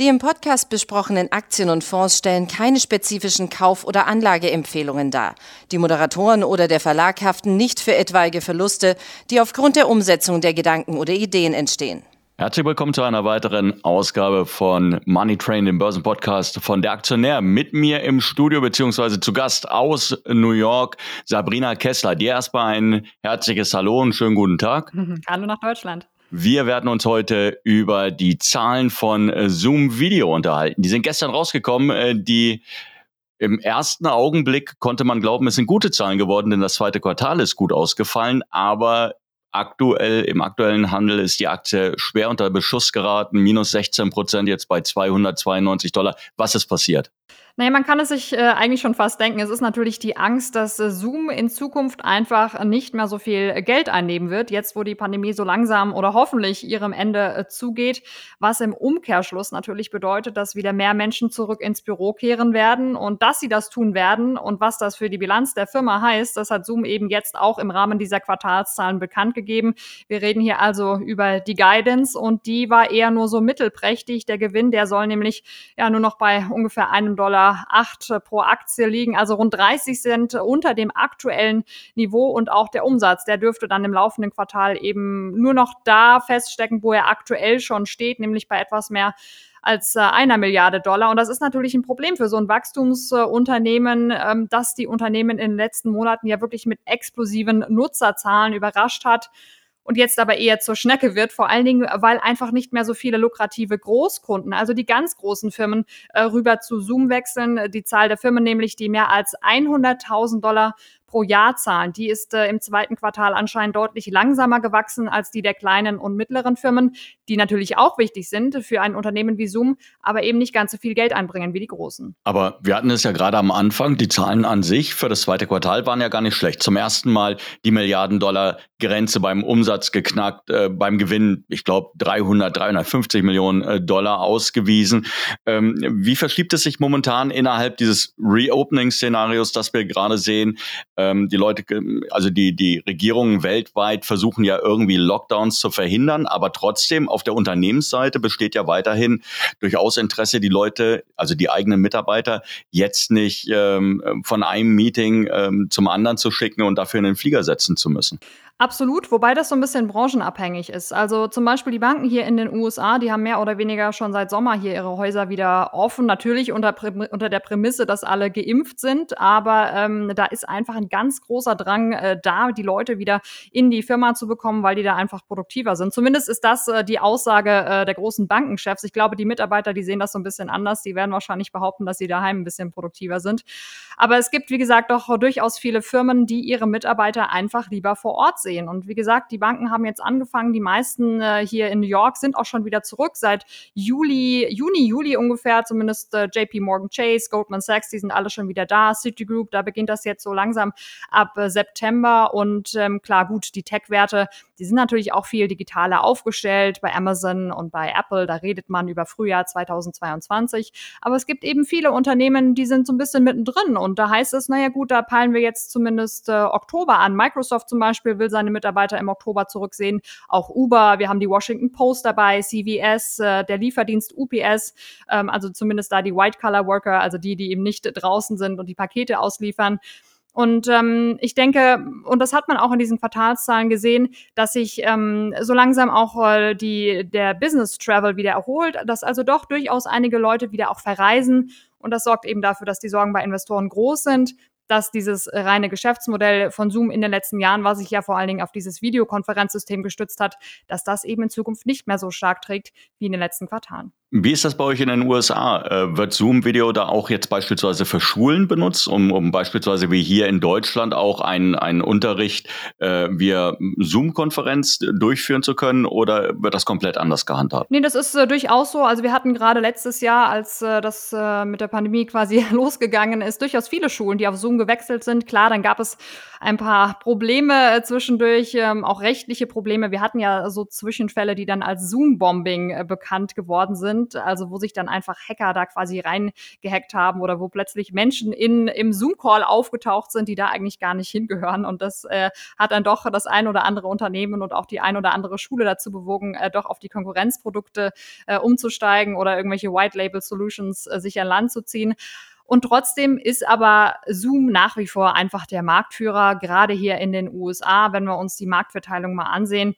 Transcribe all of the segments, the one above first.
Die im Podcast besprochenen Aktien und Fonds stellen keine spezifischen Kauf- oder Anlageempfehlungen dar. Die Moderatoren oder der Verlag haften nicht für etwaige Verluste, die aufgrund der Umsetzung der Gedanken oder Ideen entstehen. Herzlich willkommen zu einer weiteren Ausgabe von Money Train, dem Börsenpodcast von der Aktionär. Mit mir im Studio beziehungsweise zu Gast aus New York Sabrina Kessler. Dir erstmal ein herzliches Hallo und schönen guten Tag. Hallo nach Deutschland. Wir werden uns heute über die Zahlen von äh, Zoom Video unterhalten. Die sind gestern rausgekommen, äh, die im ersten Augenblick konnte man glauben, es sind gute Zahlen geworden, denn das zweite Quartal ist gut ausgefallen, aber aktuell, im aktuellen Handel ist die Aktie schwer unter Beschuss geraten, minus 16 Prozent jetzt bei 292 Dollar. Was ist passiert? Naja, man kann es sich äh, eigentlich schon fast denken. Es ist natürlich die Angst, dass äh, Zoom in Zukunft einfach nicht mehr so viel Geld einnehmen wird, jetzt wo die Pandemie so langsam oder hoffentlich ihrem Ende äh, zugeht, was im Umkehrschluss natürlich bedeutet, dass wieder mehr Menschen zurück ins Büro kehren werden und dass sie das tun werden und was das für die Bilanz der Firma heißt, das hat Zoom eben jetzt auch im Rahmen dieser Quartalszahlen bekannt gegeben. Wir reden hier also über die Guidance und die war eher nur so mittelprächtig. Der Gewinn, der soll nämlich ja nur noch bei ungefähr einem Dollar pro Aktie liegen, also rund 30 Cent unter dem aktuellen Niveau und auch der Umsatz, der dürfte dann im laufenden Quartal eben nur noch da feststecken, wo er aktuell schon steht, nämlich bei etwas mehr als äh, einer Milliarde Dollar. Und das ist natürlich ein Problem für so ein Wachstumsunternehmen, ähm, dass die Unternehmen in den letzten Monaten ja wirklich mit explosiven Nutzerzahlen überrascht hat und jetzt aber eher zur Schnecke wird, vor allen Dingen, weil einfach nicht mehr so viele lukrative Großkunden, also die ganz großen Firmen, äh, rüber zu Zoom wechseln. Die Zahl der Firmen nämlich, die mehr als 100.000 Dollar pro Jahr zahlen. Die ist äh, im zweiten Quartal anscheinend deutlich langsamer gewachsen als die der kleinen und mittleren Firmen, die natürlich auch wichtig sind für ein Unternehmen wie Zoom, aber eben nicht ganz so viel Geld einbringen wie die großen. Aber wir hatten es ja gerade am Anfang, die Zahlen an sich für das zweite Quartal waren ja gar nicht schlecht. Zum ersten Mal die Milliarden-Dollar-Grenze beim Umsatz geknackt, äh, beim Gewinn, ich glaube, 300, 350 Millionen äh, Dollar ausgewiesen. Ähm, wie verschiebt es sich momentan innerhalb dieses Reopening-Szenarios, das wir gerade sehen? Ähm, die Leute, also die, die Regierungen weltweit versuchen ja irgendwie Lockdowns zu verhindern, aber trotzdem auf der Unternehmensseite besteht ja weiterhin durchaus Interesse, die Leute, also die eigenen Mitarbeiter, jetzt nicht ähm, von einem Meeting ähm, zum anderen zu schicken und dafür in den Flieger setzen zu müssen. Absolut, wobei das so ein bisschen branchenabhängig ist. Also zum Beispiel die Banken hier in den USA, die haben mehr oder weniger schon seit Sommer hier ihre Häuser wieder offen. Natürlich unter, unter der Prämisse, dass alle geimpft sind, aber ähm, da ist einfach ein ganz großer Drang äh, da, die Leute wieder in die Firma zu bekommen, weil die da einfach produktiver sind. Zumindest ist das äh, die Aussage äh, der großen Bankenchefs. Ich glaube, die Mitarbeiter, die sehen das so ein bisschen anders. Die werden wahrscheinlich behaupten, dass sie daheim ein bisschen produktiver sind. Aber es gibt, wie gesagt, doch durchaus viele Firmen, die ihre Mitarbeiter einfach lieber vor Ort sehen. Und wie gesagt, die Banken haben jetzt angefangen. Die meisten äh, hier in New York sind auch schon wieder zurück. Seit Juli, Juni, Juli ungefähr, zumindest äh, JP Morgan Chase, Goldman Sachs, die sind alle schon wieder da. Citigroup, da beginnt das jetzt so langsam ab äh, September. Und ähm, klar, gut, die Tech-Werte, die sind natürlich auch viel digitaler aufgestellt. Bei Amazon und bei Apple, da redet man über Frühjahr 2022. Aber es gibt eben viele Unternehmen, die sind so ein bisschen mittendrin. Und da heißt es, naja gut, da peilen wir jetzt zumindest äh, Oktober an. Microsoft zum Beispiel will seine Mitarbeiter im Oktober zurücksehen. Auch Uber, wir haben die Washington Post dabei, CVS, äh, der Lieferdienst UPS, ähm, also zumindest da die White-Collar-Worker, also die, die eben nicht draußen sind und die Pakete ausliefern. Und ähm, ich denke, und das hat man auch in diesen Quartalszahlen gesehen, dass sich ähm, so langsam auch äh, die, der Business Travel wieder erholt, dass also doch durchaus einige Leute wieder auch verreisen. Und das sorgt eben dafür, dass die Sorgen bei Investoren groß sind dass dieses reine Geschäftsmodell von Zoom in den letzten Jahren, was sich ja vor allen Dingen auf dieses Videokonferenzsystem gestützt hat, dass das eben in Zukunft nicht mehr so stark trägt wie in den letzten Quartalen. Wie ist das bei euch in den USA? Äh, wird Zoom-Video da auch jetzt beispielsweise für Schulen benutzt, um, um beispielsweise wie hier in Deutschland auch einen, einen Unterricht äh, via Zoom-Konferenz durchführen zu können oder wird das komplett anders gehandhabt? Nee, das ist äh, durchaus so. Also wir hatten gerade letztes Jahr, als äh, das äh, mit der Pandemie quasi losgegangen ist, durchaus viele Schulen, die auf Zoom gewechselt sind. Klar, dann gab es ein paar Probleme äh, zwischendurch, ähm, auch rechtliche Probleme. Wir hatten ja so Zwischenfälle, die dann als Zoom-Bombing bekannt geworden sind sind, also wo sich dann einfach Hacker da quasi reingehackt haben oder wo plötzlich Menschen in, im Zoom-Call aufgetaucht sind, die da eigentlich gar nicht hingehören. Und das äh, hat dann doch das ein oder andere Unternehmen und auch die ein oder andere Schule dazu bewogen, äh, doch auf die Konkurrenzprodukte äh, umzusteigen oder irgendwelche White-Label-Solutions äh, sich an Land zu ziehen. Und trotzdem ist aber Zoom nach wie vor einfach der Marktführer, gerade hier in den USA, wenn wir uns die Marktverteilung mal ansehen.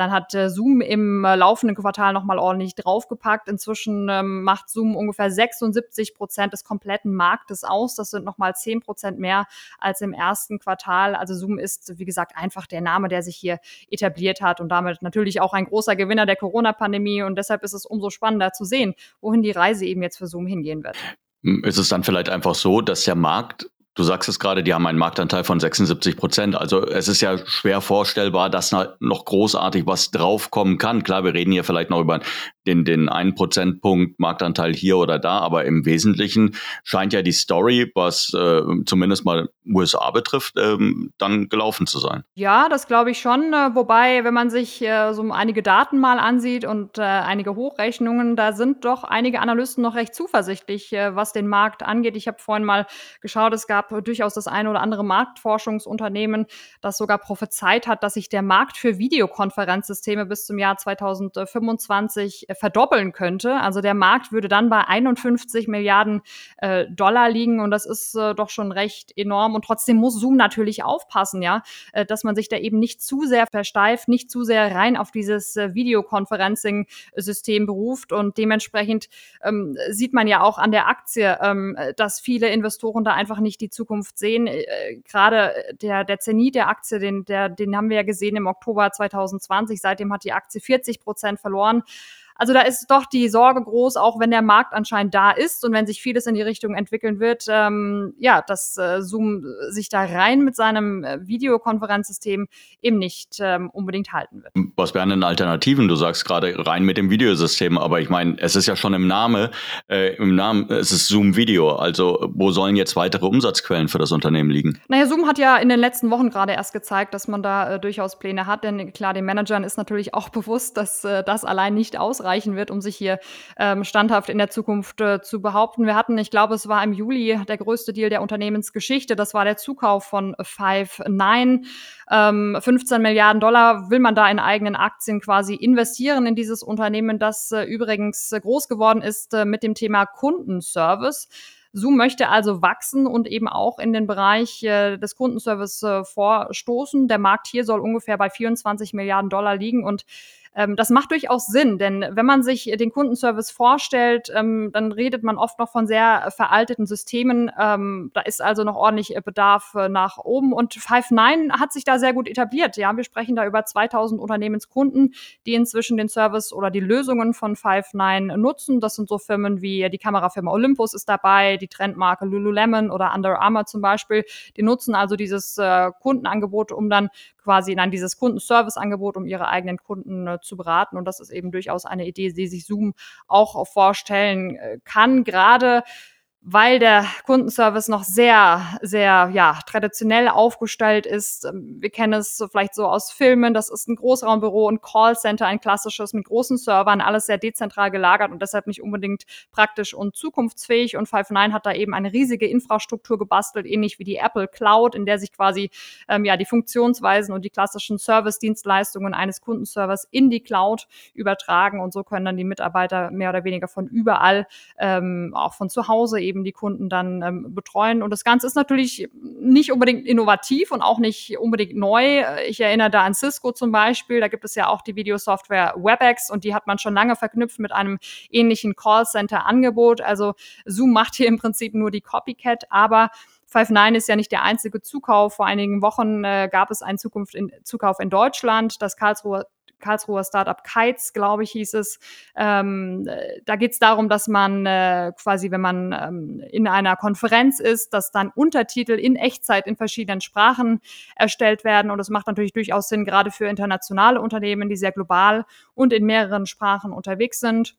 Dann hat äh, Zoom im äh, laufenden Quartal nochmal ordentlich draufgepackt. Inzwischen ähm, macht Zoom ungefähr 76 Prozent des kompletten Marktes aus. Das sind nochmal 10 Prozent mehr als im ersten Quartal. Also Zoom ist, wie gesagt, einfach der Name, der sich hier etabliert hat und damit natürlich auch ein großer Gewinner der Corona-Pandemie. Und deshalb ist es umso spannender zu sehen, wohin die Reise eben jetzt für Zoom hingehen wird. Ist es dann vielleicht einfach so, dass der Markt Du sagst es gerade, die haben einen Marktanteil von 76 Prozent. Also es ist ja schwer vorstellbar, dass noch großartig was draufkommen kann. Klar, wir reden hier vielleicht noch über den, den einen Prozentpunkt Marktanteil hier oder da, aber im Wesentlichen scheint ja die Story, was äh, zumindest mal USA betrifft, ähm, dann gelaufen zu sein. Ja, das glaube ich schon. Äh, wobei, wenn man sich äh, so einige Daten mal ansieht und äh, einige Hochrechnungen, da sind doch einige Analysten noch recht zuversichtlich, äh, was den Markt angeht. Ich habe vorhin mal geschaut, es gab durchaus das eine oder andere Marktforschungsunternehmen, das sogar prophezeit hat, dass sich der Markt für Videokonferenzsysteme bis zum Jahr 2025 äh, verdoppeln könnte. Also der Markt würde dann bei 51 Milliarden äh, Dollar liegen und das ist äh, doch schon recht enorm. Und trotzdem muss Zoom natürlich aufpassen, ja, äh, dass man sich da eben nicht zu sehr versteift, nicht zu sehr rein auf dieses äh, Videoconferencing-System beruft. Und dementsprechend ähm, sieht man ja auch an der Aktie, ähm, dass viele Investoren da einfach nicht die Zukunft sehen. Äh, Gerade der, der Zenit der Aktie, den, der, den haben wir ja gesehen im Oktober 2020. Seitdem hat die Aktie 40 Prozent verloren. Also da ist doch die Sorge groß, auch wenn der Markt anscheinend da ist und wenn sich vieles in die Richtung entwickeln wird, ähm, ja, dass äh, Zoom sich da rein mit seinem äh, Videokonferenzsystem eben nicht ähm, unbedingt halten wird. Was wären denn Alternativen? Du sagst gerade rein mit dem Videosystem, aber ich meine, es ist ja schon im Namen, äh, im Namen, es ist Zoom Video. Also wo sollen jetzt weitere Umsatzquellen für das Unternehmen liegen? Naja, Zoom hat ja in den letzten Wochen gerade erst gezeigt, dass man da äh, durchaus Pläne hat, denn klar, den Managern ist natürlich auch bewusst, dass äh, das allein nicht ausreicht reichen wird, um sich hier ähm, standhaft in der Zukunft äh, zu behaupten. Wir hatten, ich glaube, es war im Juli der größte Deal der Unternehmensgeschichte. Das war der Zukauf von Five Nine. Ähm, 15 Milliarden Dollar will man da in eigenen Aktien quasi investieren in dieses Unternehmen, das äh, übrigens groß geworden ist äh, mit dem Thema Kundenservice. Zoom möchte also wachsen und eben auch in den Bereich äh, des Kundenservice äh, vorstoßen. Der Markt hier soll ungefähr bei 24 Milliarden Dollar liegen und ähm, das macht durchaus Sinn, denn wenn man sich den Kundenservice vorstellt, ähm, dann redet man oft noch von sehr veralteten Systemen. Ähm, da ist also noch ordentlich Bedarf äh, nach oben und Five9 hat sich da sehr gut etabliert. Ja, wir sprechen da über 2000 Unternehmenskunden, die inzwischen den Service oder die Lösungen von Five9 nutzen. Das sind so Firmen wie die Kamerafirma Olympus ist dabei, die Trendmarke Lululemon oder Under Armour zum Beispiel. Die nutzen also dieses äh, Kundenangebot, um dann quasi in dieses Kundenservice-Angebot, um ihre eigenen Kunden äh, zu beraten. Und das ist eben durchaus eine Idee, die sich Zoom auch vorstellen äh, kann. Gerade weil der Kundenservice noch sehr, sehr ja, traditionell aufgestellt ist. Ähm, wir kennen es vielleicht so aus Filmen. Das ist ein Großraumbüro, ein Callcenter, ein klassisches mit großen Servern, alles sehr dezentral gelagert und deshalb nicht unbedingt praktisch und zukunftsfähig. Und Five9 hat da eben eine riesige Infrastruktur gebastelt, ähnlich wie die Apple Cloud, in der sich quasi ähm, ja die Funktionsweisen und die klassischen Service-Dienstleistungen eines Kundenservers in die Cloud übertragen. Und so können dann die Mitarbeiter mehr oder weniger von überall, ähm, auch von zu Hause eben eben die Kunden dann ähm, betreuen. Und das Ganze ist natürlich nicht unbedingt innovativ und auch nicht unbedingt neu. Ich erinnere da an Cisco zum Beispiel. Da gibt es ja auch die Videosoftware WebEx und die hat man schon lange verknüpft mit einem ähnlichen Callcenter-Angebot. Also Zoom macht hier im Prinzip nur die Copycat, aber Five9 ist ja nicht der einzige Zukauf. Vor einigen Wochen äh, gab es einen Zukunft in, Zukauf in Deutschland. Das Karlsruher Karlsruher Startup Kites, glaube ich, hieß es. Ähm, da geht es darum, dass man äh, quasi, wenn man ähm, in einer Konferenz ist, dass dann Untertitel in Echtzeit in verschiedenen Sprachen erstellt werden. Und das macht natürlich durchaus Sinn, gerade für internationale Unternehmen, die sehr global und in mehreren Sprachen unterwegs sind.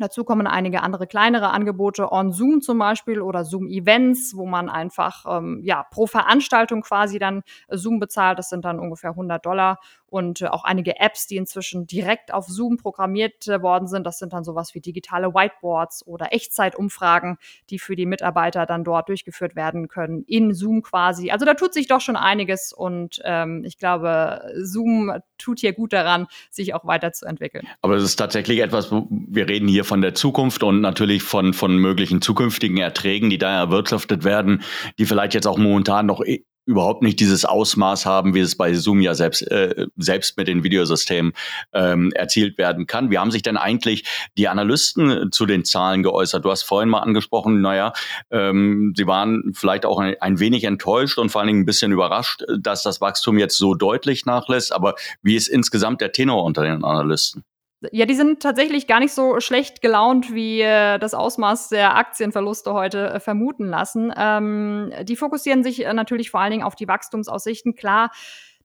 Dazu kommen einige andere kleinere Angebote on Zoom zum Beispiel oder Zoom Events, wo man einfach ähm, ja pro Veranstaltung quasi dann Zoom bezahlt. Das sind dann ungefähr 100 Dollar und äh, auch einige Apps, die inzwischen direkt auf Zoom programmiert äh, worden sind. Das sind dann sowas wie digitale Whiteboards oder Echtzeitumfragen, die für die Mitarbeiter dann dort durchgeführt werden können in Zoom quasi. Also da tut sich doch schon einiges und ähm, ich glaube, Zoom tut hier gut daran, sich auch weiterzuentwickeln. Aber es ist tatsächlich etwas, wir reden hier von der Zukunft und natürlich von, von möglichen zukünftigen Erträgen, die da erwirtschaftet werden, die vielleicht jetzt auch momentan noch überhaupt nicht dieses Ausmaß haben, wie es bei Zoom ja selbst, äh, selbst mit den Videosystemen ähm, erzielt werden kann. Wie haben sich denn eigentlich die Analysten zu den Zahlen geäußert? Du hast vorhin mal angesprochen, naja, ähm, sie waren vielleicht auch ein, ein wenig enttäuscht und vor allen Dingen ein bisschen überrascht, dass das Wachstum jetzt so deutlich nachlässt. Aber wie ist insgesamt der Tenor unter den Analysten? Ja, die sind tatsächlich gar nicht so schlecht gelaunt, wie äh, das Ausmaß der Aktienverluste heute äh, vermuten lassen. Ähm, die fokussieren sich äh, natürlich vor allen Dingen auf die Wachstumsaussichten. Klar,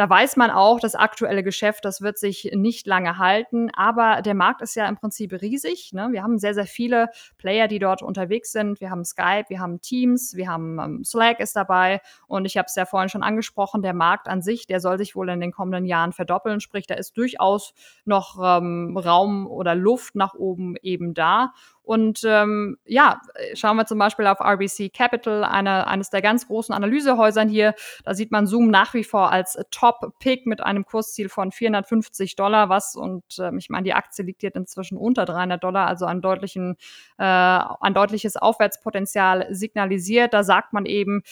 da weiß man auch, das aktuelle Geschäft, das wird sich nicht lange halten. Aber der Markt ist ja im Prinzip riesig. Ne? Wir haben sehr, sehr viele Player, die dort unterwegs sind. Wir haben Skype, wir haben Teams, wir haben ähm, Slack ist dabei. Und ich habe es ja vorhin schon angesprochen, der Markt an sich, der soll sich wohl in den kommenden Jahren verdoppeln. Sprich, da ist durchaus noch ähm, Raum oder Luft nach oben eben da. Und ähm, ja, schauen wir zum Beispiel auf RBC Capital, eine, eines der ganz großen Analysehäusern hier. Da sieht man Zoom nach wie vor als Top-Pick mit einem Kursziel von 450 Dollar, was, und äh, ich meine, die Aktie liegt jetzt inzwischen unter 300 Dollar, also ein, deutlichen, äh, ein deutliches Aufwärtspotenzial signalisiert. Da sagt man eben,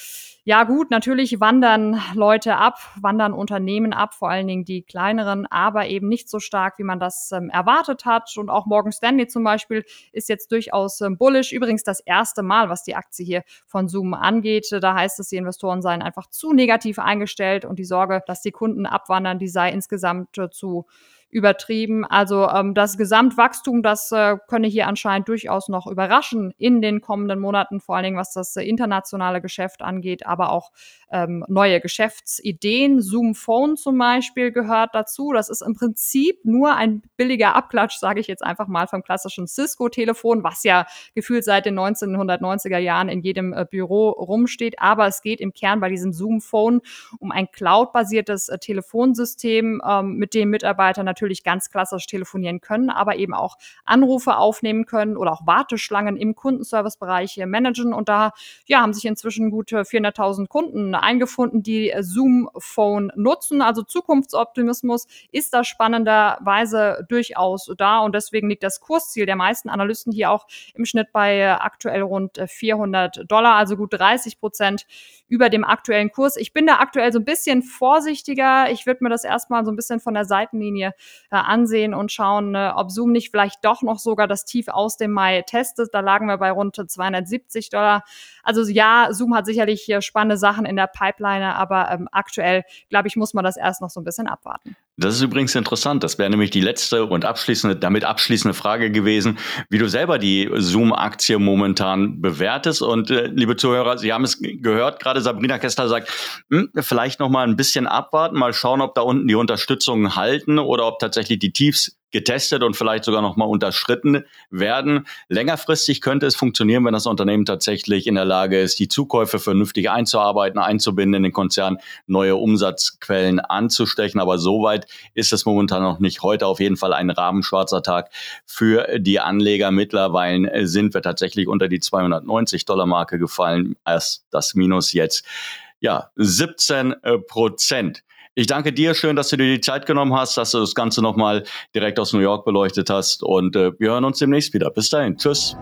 ja gut, natürlich wandern Leute ab, wandern Unternehmen ab, vor allen Dingen die kleineren, aber eben nicht so stark, wie man das ähm, erwartet hat. Und auch Morgan Stanley zum Beispiel ist jetzt durchaus ähm, bullish. Übrigens das erste Mal, was die Aktie hier von Zoom angeht. Da heißt es, die Investoren seien einfach zu negativ eingestellt und die Sorge, dass die Kunden abwandern, die sei insgesamt zu übertrieben. Also ähm, das Gesamtwachstum, das äh, könne hier anscheinend durchaus noch überraschen in den kommenden Monaten, vor allen Dingen was das äh, internationale Geschäft angeht, aber auch ähm, neue Geschäftsideen. Zoom Phone zum Beispiel gehört dazu. Das ist im Prinzip nur ein billiger Abklatsch, sage ich jetzt einfach mal, vom klassischen Cisco-Telefon, was ja gefühlt seit den 1990er Jahren in jedem äh, Büro rumsteht. Aber es geht im Kern bei diesem Zoom Phone um ein cloud-basiertes äh, Telefonsystem, ähm, mit dem Mitarbeiter natürlich natürlich ganz klassisch telefonieren können, aber eben auch Anrufe aufnehmen können oder auch Warteschlangen im Kundenservicebereich managen. Und da ja, haben sich inzwischen gut 400.000 Kunden eingefunden, die Zoom Phone nutzen. Also Zukunftsoptimismus ist da spannenderweise durchaus da und deswegen liegt das Kursziel der meisten Analysten hier auch im Schnitt bei aktuell rund 400 Dollar, also gut 30 Prozent über dem aktuellen Kurs. Ich bin da aktuell so ein bisschen vorsichtiger. Ich würde mir das erstmal so ein bisschen von der Seitenlinie äh, ansehen und schauen, äh, ob Zoom nicht vielleicht doch noch sogar das Tief aus dem Mai testet. Da lagen wir bei rund 270 Dollar. Also ja, Zoom hat sicherlich spannende Sachen in der Pipeline, aber ähm, aktuell, glaube ich, muss man das erst noch so ein bisschen abwarten. Das ist übrigens interessant. Das wäre nämlich die letzte und abschließende, damit abschließende Frage gewesen, wie du selber die Zoom-Aktie momentan bewertest. Und äh, liebe Zuhörer, Sie haben es gehört, gerade Sabrina Kessler sagt, hm, vielleicht noch mal ein bisschen abwarten, mal schauen, ob da unten die Unterstützungen halten oder ob tatsächlich die Tiefs getestet und vielleicht sogar nochmal unterschritten werden. Längerfristig könnte es funktionieren, wenn das Unternehmen tatsächlich in der Lage ist, die Zukäufe vernünftig einzuarbeiten, einzubinden in den Konzern, neue Umsatzquellen anzustechen. Aber soweit ist es momentan noch nicht. Heute auf jeden Fall ein rabenschwarzer Tag für die Anleger. Mittlerweile sind wir tatsächlich unter die 290 Dollar Marke gefallen. Erst das Minus jetzt. Ja, 17 Prozent. Ich danke dir, schön, dass du dir die Zeit genommen hast, dass du das Ganze nochmal direkt aus New York beleuchtet hast und äh, wir hören uns demnächst wieder. Bis dahin, tschüss.